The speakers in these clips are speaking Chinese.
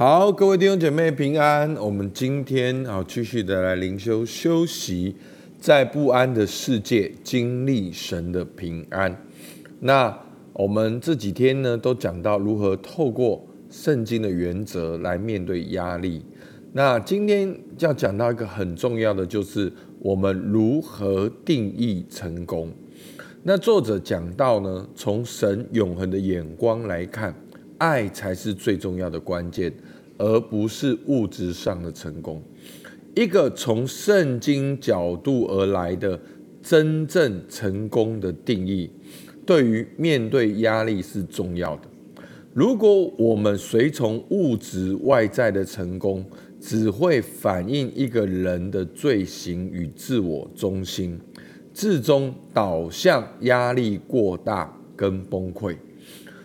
好，各位弟兄姐妹平安。我们今天啊，继续的来灵修休息，在不安的世界经历神的平安。那我们这几天呢，都讲到如何透过圣经的原则来面对压力。那今天要讲到一个很重要的，就是我们如何定义成功。那作者讲到呢，从神永恒的眼光来看，爱才是最重要的关键，而不是物质上的成功。一个从圣经角度而来的真正成功的定义，对于面对压力是重要的。如果我们随从物质外在的成功，只会反映一个人的罪行与自我中心。最终导向压力过大跟崩溃，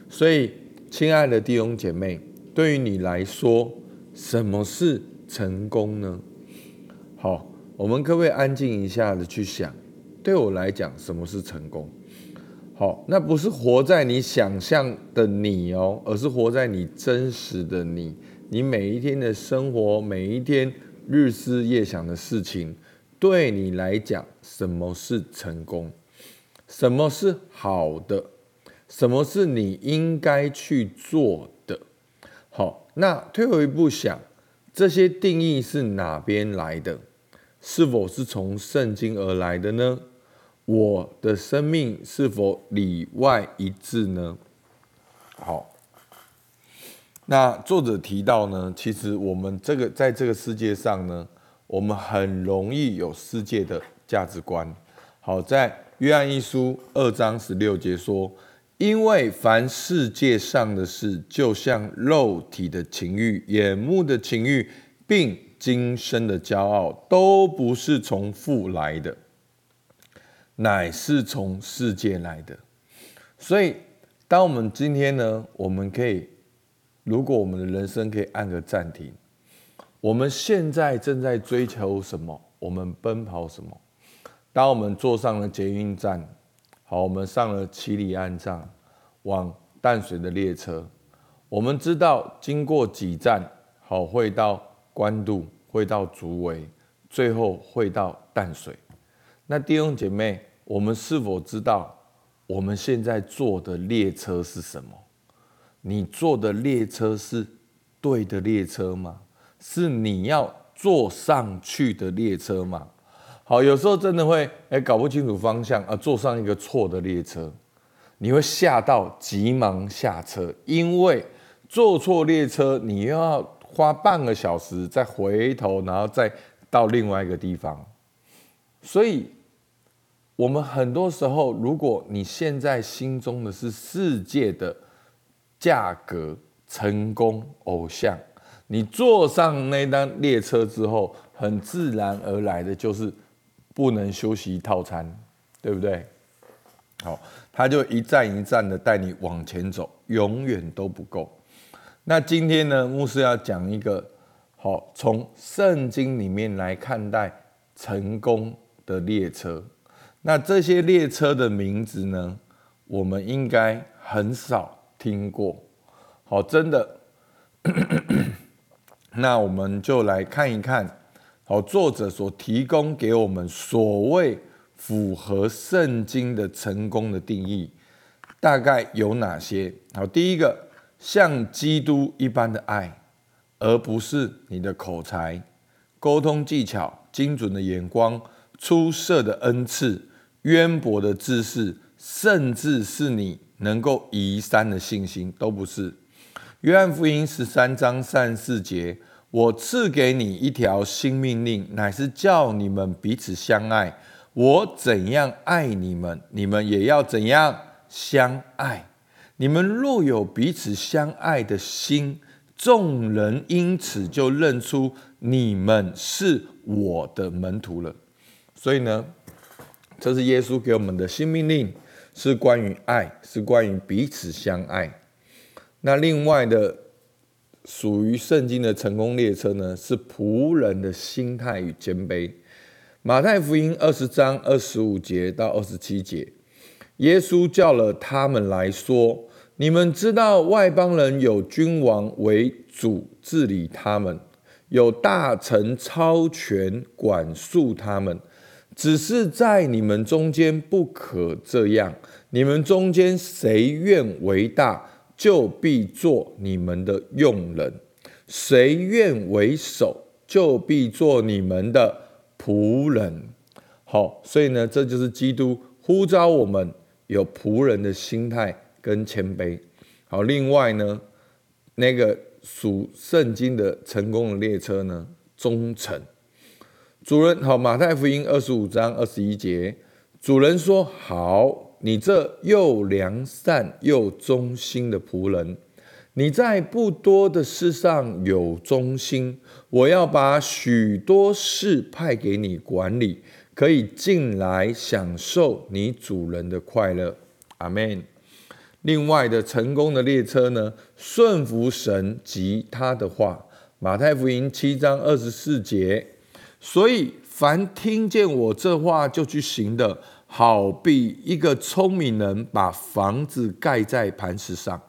所以，亲爱的弟兄姐妹，对于你来说，什么是成功呢？好，我们可不可以安静一下的去想？对我来讲，什么是成功？好，那不是活在你想象的你哦，而是活在你真实的你，你每一天的生活，每一天日思夜想的事情。对你来讲，什么是成功？什么是好的？什么是你应该去做的？好，那退后一步想，这些定义是哪边来的？是否是从圣经而来的呢？我的生命是否里外一致呢？好，那作者提到呢，其实我们这个在这个世界上呢。我们很容易有世界的价值观。好，在约翰一书二章十六节说：“因为凡世界上的事，就像肉体的情欲、眼目的情欲，并今生的骄傲，都不是从父来的，乃是从世界来的。”所以，当我们今天呢，我们可以，如果我们的人生可以按个暂停。我们现在正在追求什么？我们奔跑什么？当我们坐上了捷运站，好，我们上了七里岸站，往淡水的列车，我们知道经过几站，好，会到关渡，会到竹围，最后会到淡水。那弟兄姐妹，我们是否知道我们现在坐的列车是什么？你坐的列车是对的列车吗？是你要坐上去的列车吗？好，有时候真的会哎搞不清楚方向啊，坐上一个错的列车，你会吓到急忙下车，因为坐错列车，你又要花半个小时再回头，然后再到另外一个地方。所以，我们很多时候，如果你现在心中的是世界的价格、成功、偶像。你坐上那单列车之后，很自然而来的就是不能休息套餐，对不对？好，他就一站一站的带你往前走，永远都不够。那今天呢，牧师要讲一个好，从圣经里面来看待成功的列车。那这些列车的名字呢，我们应该很少听过。好，真的。那我们就来看一看，好，作者所提供给我们所谓符合圣经的成功的定义，大概有哪些？好，第一个，像基督一般的爱，而不是你的口才、沟通技巧、精准的眼光、出色的恩赐、渊博的知识，甚至是你能够移山的信心，都不是。约翰福音十三章三十四节：“我赐给你一条新命令，乃是叫你们彼此相爱。我怎样爱你们，你们也要怎样相爱。你们若有彼此相爱的心，众人因此就认出你们是我的门徒了。所以呢，这是耶稣给我们的新命令，是关于爱，是关于彼此相爱。”那另外的属于圣经的成功列车呢，是仆人的心态与谦卑。马太福音二十章二十五节到二十七节，耶稣叫了他们来说：“你们知道外邦人有君王为主治理他们，有大臣超权管束他们。只是在你们中间不可这样。你们中间谁愿为大，就必做你们的用人；谁愿为首，就必做你们的仆人。好，所以呢，这就是基督呼召我们有仆人的心态跟谦卑。好，另外呢，那个属圣经的成功的列车呢，忠诚。主人好，马太福音二十五章二十一节，主人说：“好，你这又良善又忠心的仆人，你在不多的事上有忠心，我要把许多事派给你管理，可以进来享受你主人的快乐。”阿门。另外的成功的列车呢，顺服神及他的话，马太福音七章二十四节。所以，凡听见我这话就去行的，好比一个聪明人把房子盖在磐石上，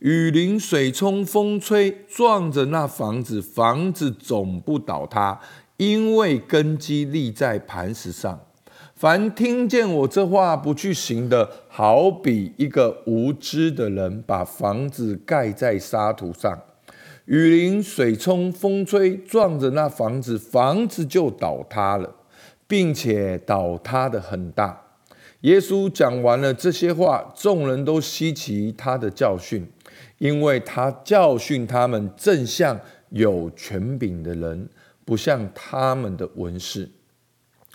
雨淋、水冲、风吹，撞着那房子，房子总不倒塌，因为根基立在磐石上。凡听见我这话不去行的，好比一个无知的人把房子盖在沙土上。雨淋、水冲、风吹，撞着那房子，房子就倒塌了，并且倒塌的很大。耶稣讲完了这些话，众人都稀奇他的教训，因为他教训他们正像有权柄的人，不像他们的文士。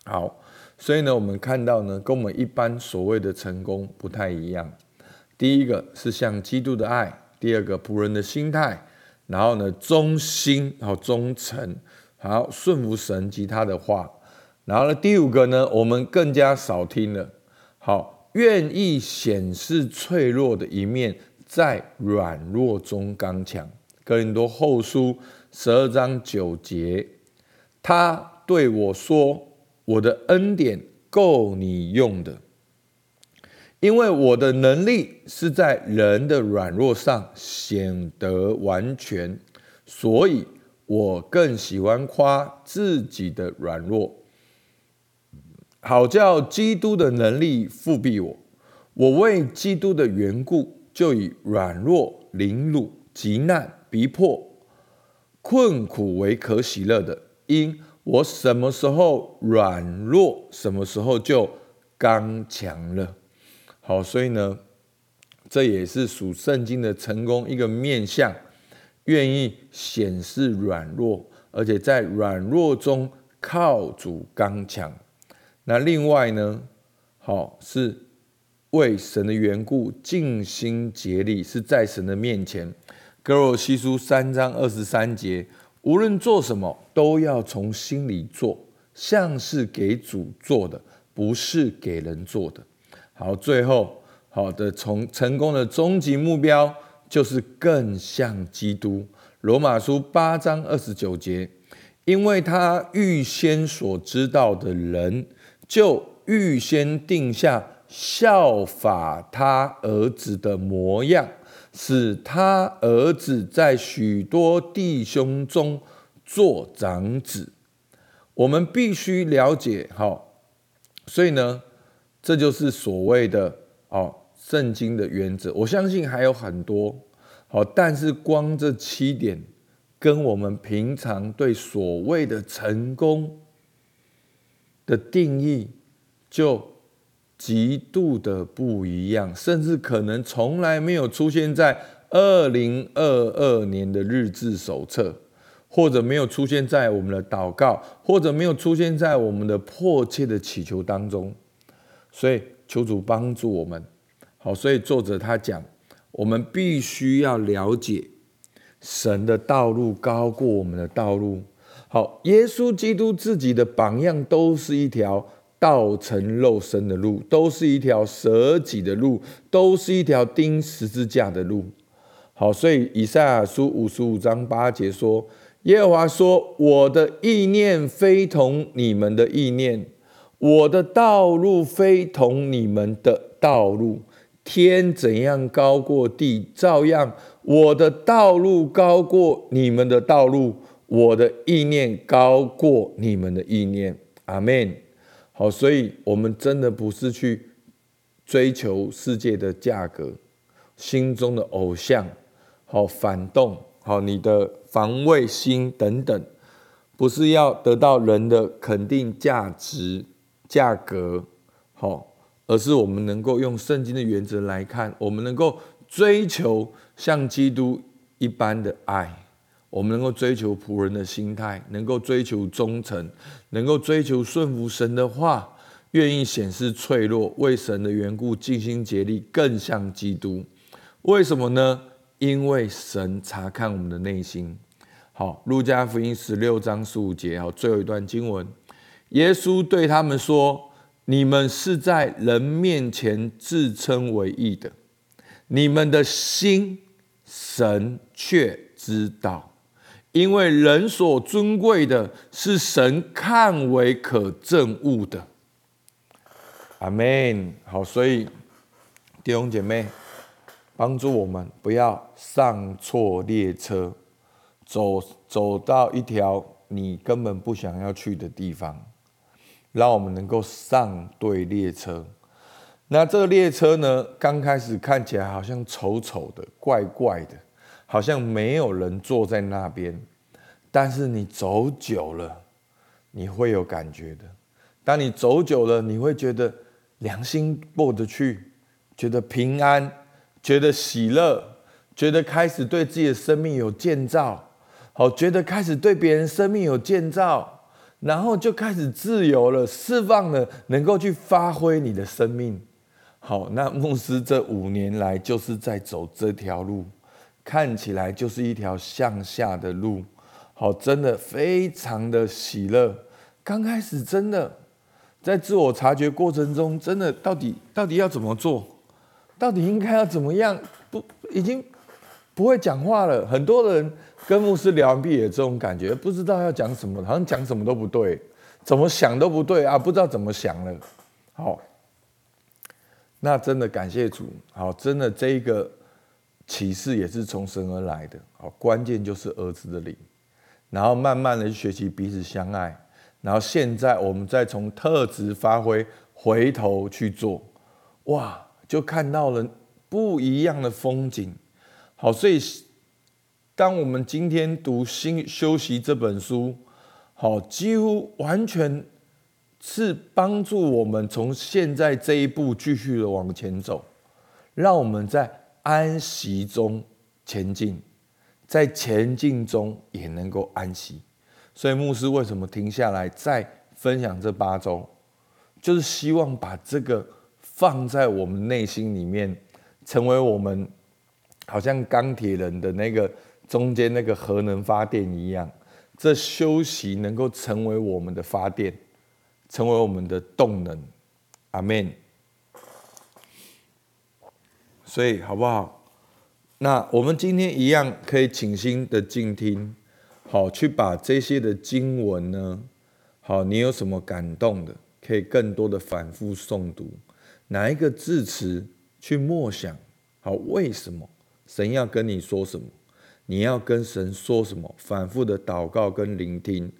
好，所以呢，我们看到呢，跟我们一般所谓的成功不太一样。第一个是像基督的爱，第二个仆人的心态。然后呢，忠心，好忠诚，好顺服神及他的话。然后呢，第五个呢，我们更加少听了，好愿意显示脆弱的一面，在软弱中刚强。哥林多后书十二章九节，他对我说：“我的恩典够你用的。”因为我的能力是在人的软弱上显得完全，所以我更喜欢夸自己的软弱，好叫基督的能力复庇我。我为基督的缘故，就以软弱、凌辱、极难、逼迫、困苦为可喜乐的，因我什么时候软弱，什么时候就刚强了。好，所以呢，这也是属圣经的成功一个面相，愿意显示软弱，而且在软弱中靠主刚强。那另外呢，好是为神的缘故尽心竭力，是在神的面前。哥罗西书三章二十三节，无论做什么，都要从心里做，像是给主做的，不是给人做的。好，最后好的从成功的终极目标就是更像基督。罗马书八章二十九节，因为他预先所知道的人，就预先定下效法他儿子的模样，使他儿子在许多弟兄中做长子。我们必须了解，好，所以呢。这就是所谓的哦，圣经的原则。我相信还有很多好，但是光这七点，跟我们平常对所谓的成功的定义就极度的不一样，甚至可能从来没有出现在二零二二年的日志手册，或者没有出现在我们的祷告，或者没有出现在我们的迫切的祈求当中。所以求主帮助我们，好，所以作者他讲，我们必须要了解神的道路高过我们的道路。好，耶稣基督自己的榜样都是一条道成肉身的路，都是一条舍己的路，都是一条钉十字架的路。好，所以以赛亚书五十五章八节说：“耶和华说，我的意念非同你们的意念。”我的道路非同你们的道路，天怎样高过地，照样我的道路高过你们的道路，我的意念高过你们的意念。阿门。好，所以我们真的不是去追求世界的价格，心中的偶像，好反动，好你的防卫心等等，不是要得到人的肯定价值、价格，好。而是我们能够用圣经的原则来看，我们能够追求像基督一般的爱，我们能够追求仆人的心态，能够追求忠诚，能够追求顺服神的话，愿意显示脆弱，为神的缘故尽心竭力，更像基督。为什么呢？因为神查看我们的内心。好，路加福音十六章十五节，好，最后一段经文，耶稣对他们说。你们是在人面前自称为义的，你们的心神却知道，因为人所尊贵的是神看为可证物的。阿门。好，所以弟兄姐妹，帮助我们不要上错列车，走走到一条你根本不想要去的地方。让我们能够上对列车。那这个列车呢？刚开始看起来好像丑丑的、怪怪的，好像没有人坐在那边。但是你走久了，你会有感觉的。当你走久了，你会觉得良心过得去，觉得平安，觉得喜乐，觉得开始对自己的生命有建造。好，觉得开始对别人生命有建造。然后就开始自由了，释放了，能够去发挥你的生命。好，那牧师这五年来就是在走这条路，看起来就是一条向下的路。好，真的非常的喜乐。刚开始真的在自我察觉过程中，真的到底到底要怎么做，到底应该要怎么样？不，已经不会讲话了。很多人。跟牧师聊完毕也这种感觉，不知道要讲什么，好像讲什么都不对，怎么想都不对啊，不知道怎么想了。好，那真的感谢主，好，真的这一个启示也是从神而来的。好，关键就是儿子的灵，然后慢慢的学习彼此相爱，然后现在我们再从特质发挥，回头去做，哇，就看到了不一样的风景。好，所以。当我们今天读《新修习》这本书，好，几乎完全是帮助我们从现在这一步继续的往前走，让我们在安息中前进，在前进中也能够安息。所以牧师为什么停下来再分享这八周，就是希望把这个放在我们内心里面，成为我们好像钢铁人的那个。中间那个核能发电一样，这休息能够成为我们的发电，成为我们的动能。阿门。所以好不好？那我们今天一样可以请心的静听，好去把这些的经文呢，好你有什么感动的，可以更多的反复诵读，哪一个字词去默想，好为什么神要跟你说什么？你要跟神说什么？反复的祷告跟聆听。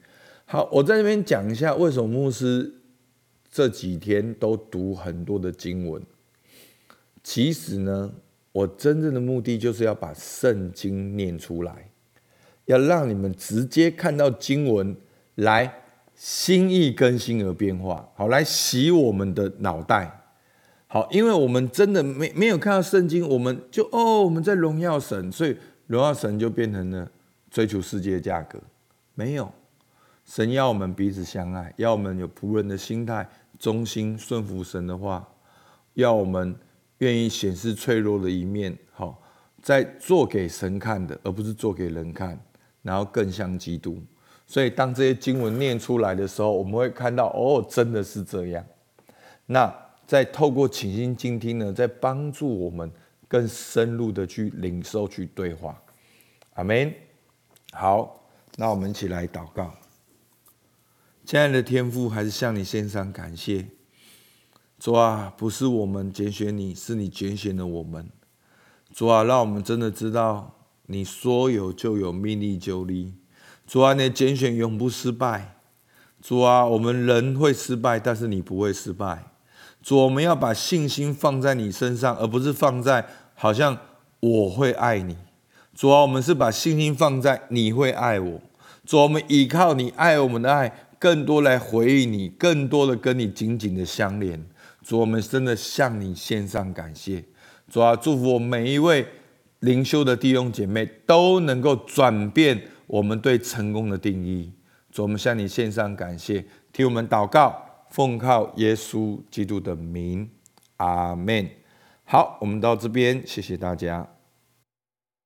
好，我在这边讲一下，为什么牧师这几天都读很多的经文。其实呢，我真正的目的就是要把圣经念出来，要让你们直接看到经文，来心意更新而变化。好，来洗我们的脑袋。好，因为我们真的没没有看到圣经，我们就哦，我们在荣耀神，所以。荣耀神就变成了追求世界的价格，没有神要我们彼此相爱，要我们有仆人的心态，忠心顺服神的话，要我们愿意显示脆弱的一面，好，在做给神看的，而不是做给人看，然后更像基督。所以当这些经文念出来的时候，我们会看到，哦，真的是这样。那在透过倾心静听呢，在帮助我们。更深入的去领受、去对话，阿门。好，那我们一起来祷告。亲爱的天父，还是向你献上感谢。主啊，不是我们拣选你，是你拣选了我们。主啊，让我们真的知道，你说有就有，命里就立。主啊，你的拣选永不失败。主啊，我们人会失败，但是你不会失败。主，我们要把信心放在你身上，而不是放在好像我会爱你。主啊，我们是把信心放在你会爱我。主，我们依靠你爱我们的爱，更多来回应你，更多的跟你紧紧的相连。主，我们真的向你献上感谢。主啊，祝福我每一位灵修的弟兄姐妹都能够转变我们对成功的定义。主，我们向你献上感谢，替我们祷告。奉靠耶稣基督的名，阿门。好，我们到这边，谢谢大家。